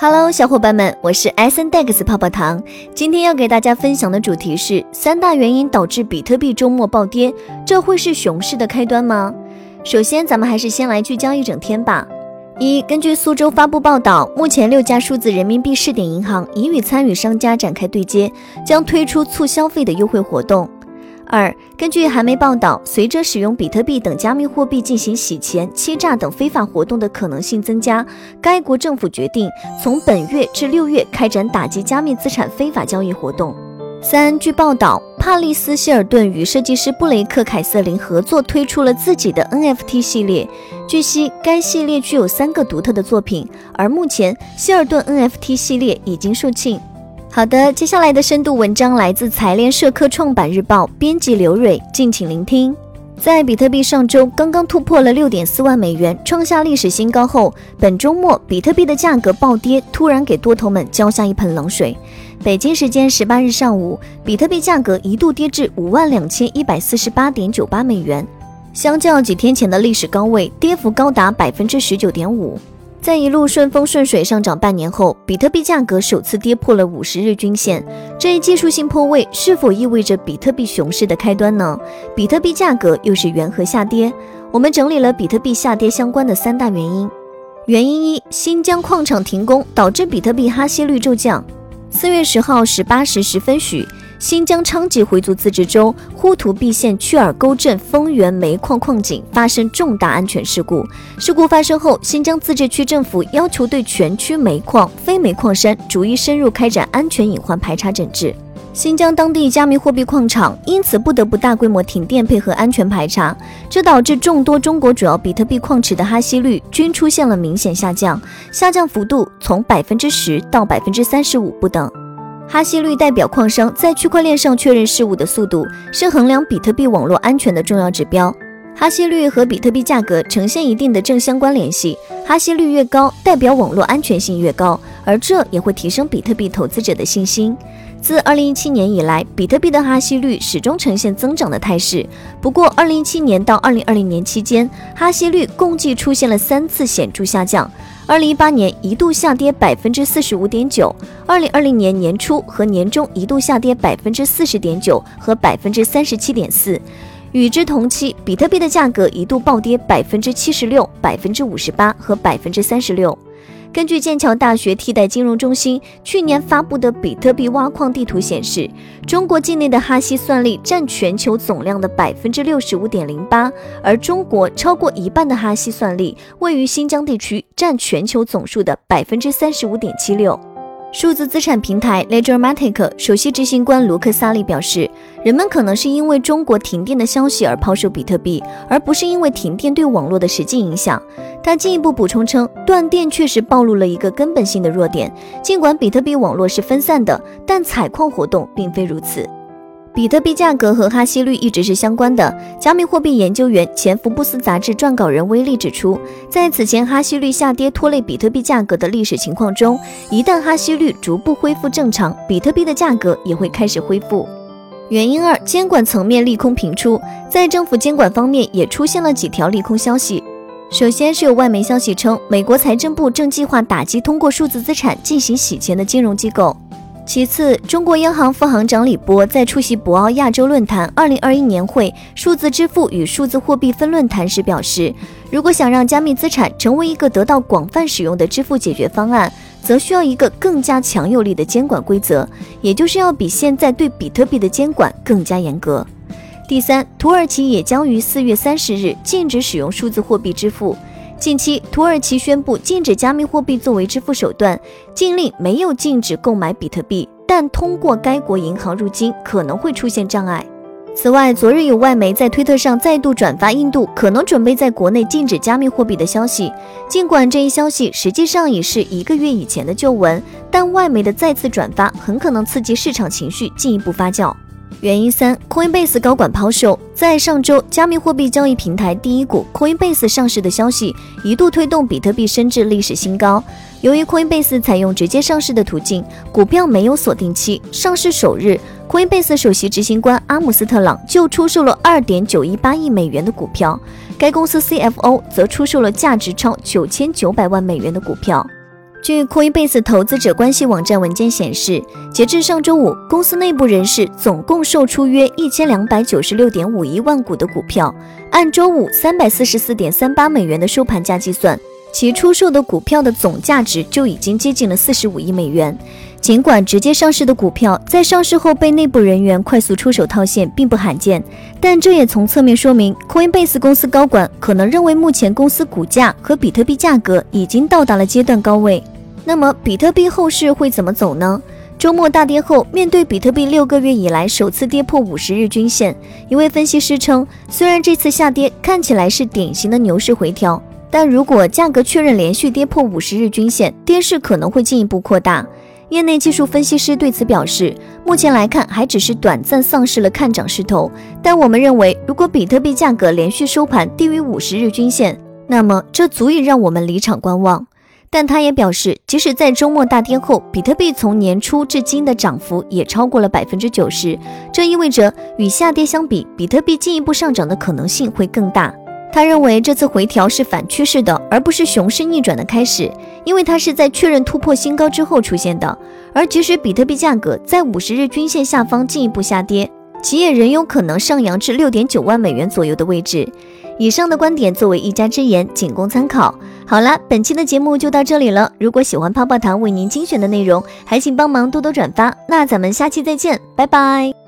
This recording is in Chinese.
Hello，小伙伴们，我是 S N Dex 泡泡糖。今天要给大家分享的主题是三大原因导致比特币周末暴跌，这会是熊市的开端吗？首先，咱们还是先来聚焦一整天吧。一，根据苏州发布报道，目前六家数字人民币试点银行已与参与商家展开对接，将推出促消费的优惠活动。二，根据韩媒报道，随着使用比特币等加密货币进行洗钱、欺诈等非法活动的可能性增加，该国政府决定从本月至六月开展打击加密资产非法交易活动。三，据报道，帕利斯希尔顿与设计师布雷克凯瑟琳合作推出了自己的 NFT 系列。据悉，该系列具有三个独特的作品，而目前希尔顿 NFT 系列已经售罄。好的，接下来的深度文章来自财联社科创板日报，编辑刘蕊，敬请聆听。在比特币上周刚刚突破了六点四万美元，创下历史新高后，本周末比特币的价格暴跌，突然给多头们浇下一盆冷水。北京时间十八日上午，比特币价格一度跌至五万两千一百四十八点九八美元，相较几天前的历史高位，跌幅高达百分之十九点五。在一路顺风顺水上涨半年后，比特币价格首次跌破了五十日均线。这一技术性破位是否意味着比特币熊市的开端呢？比特币价格又是缘何下跌？我们整理了比特币下跌相关的三大原因。原因一：新疆矿场停工导致比特币哈希率骤降。四月十号十八时十分许。新疆昌吉回族自治州呼图壁县曲尔沟镇丰源煤矿矿井发生重大安全事故。事故发生后，新疆自治区政府要求对全区煤矿、非煤矿山逐一深入开展安全隐患排查整治。新疆当地加密货币矿场因此不得不大规模停电配合安全排查，这导致众多中国主要比特币矿池的哈希率均出现了明显下降，下降幅度从百分之十到百分之三十五不等。哈希率代表矿商在区块链上确认事物的速度，是衡量比特币网络安全的重要指标。哈希率和比特币价格呈现一定的正相关联系，哈希率越高，代表网络安全性越高，而这也会提升比特币投资者的信心。自2017年以来，比特币的哈希率始终呈现增长的态势。不过，2017年到2020年期间，哈希率共计出现了三次显著下降。二零一八年一度下跌百分之四十五点九，二零二零年年初和年中一度下跌百分之四十点九和百分之三十七点四。与之同期，比特币的价格一度暴跌百分之七十六、百分之五十八和百分之三十六。根据剑桥大学替代金融中心去年发布的比特币挖矿地图显示，中国境内的哈希算力占全球总量的百分之六十五点零八，而中国超过一半的哈希算力位于新疆地区，占全球总数的百分之三十五点七六。数字资产平台 Ledgermatic 首席执行官卢克萨利表示，人们可能是因为中国停电的消息而抛售比特币，而不是因为停电对网络的实际影响。他进一步补充称，断电确实暴露了一个根本性的弱点，尽管比特币网络是分散的，但采矿活动并非如此。比特币价格和哈希率一直是相关的。加密货币研究员、前福布斯杂志撰稿人威利指出，在此前哈希率下跌拖累比特币价格的历史情况中，一旦哈希率逐步恢复正常，比特币的价格也会开始恢复。原因二：监管层面利空频出，在政府监管方面也出现了几条利空消息。首先是有外媒消息称，美国财政部正计划打击通过数字资产进行洗钱的金融机构。其次，中国央行副行长李波在出席博鳌亚洲论坛二零二一年会数字支付与数字货币分论坛时表示，如果想让加密资产成为一个得到广泛使用的支付解决方案，则需要一个更加强有力的监管规则，也就是要比现在对比特币的监管更加严格。第三，土耳其也将于四月三十日禁止使用数字货币支付。近期，土耳其宣布禁止加密货币作为支付手段，禁令没有禁止购买比特币，但通过该国银行入金可能会出现障碍。此外，昨日有外媒在推特上再度转发印度可能准备在国内禁止加密货币的消息，尽管这一消息实际上已是一个月以前的旧闻，但外媒的再次转发很可能刺激市场情绪进一步发酵。原因三，Coinbase 高管抛售。在上周，加密货币交易平台第一股 Coinbase 上市的消息一度推动比特币升至历史新高。由于 Coinbase 采用直接上市的途径，股票没有锁定期。上市首日，Coinbase 首席执行官阿姆斯特朗就出售了2.918亿美元的股票，该公司 CFO 则出售了价值超9900万美元的股票。据 Coinbase 投资者关系网站文件显示，截至上周五，公司内部人士总共售出约一千两百九十六点五一万股的股票，按周五三百四十四点三八美元的收盘价计算，其出售的股票的总价值就已经接近了四十五亿美元。尽管直接上市的股票在上市后被内部人员快速出手套现并不罕见，但这也从侧面说明 Coinbase 公司高管可能认为目前公司股价和比特币价格已经到达了阶段高位。那么比特币后市会怎么走呢？周末大跌后，面对比特币六个月以来首次跌破五十日均线，一位分析师称，虽然这次下跌看起来是典型的牛市回调，但如果价格确认连续跌破五十日均线，跌势可能会进一步扩大。业内技术分析师对此表示，目前来看还只是短暂丧失了看涨势头，但我们认为，如果比特币价格连续收盘低于五十日均线，那么这足以让我们离场观望。但他也表示，即使在周末大跌后，比特币从年初至今的涨幅也超过了百分之九十，这意味着与下跌相比，比特币进一步上涨的可能性会更大。他认为这次回调是反趋势的，而不是熊市逆转的开始，因为它是在确认突破新高之后出现的。而即使比特币价格在五十日均线下方进一步下跌，其也仍有可能上扬至六点九万美元左右的位置。以上的观点作为一家之言，仅供参考。好了，本期的节目就到这里了。如果喜欢泡泡糖为您精选的内容，还请帮忙多多转发。那咱们下期再见，拜拜。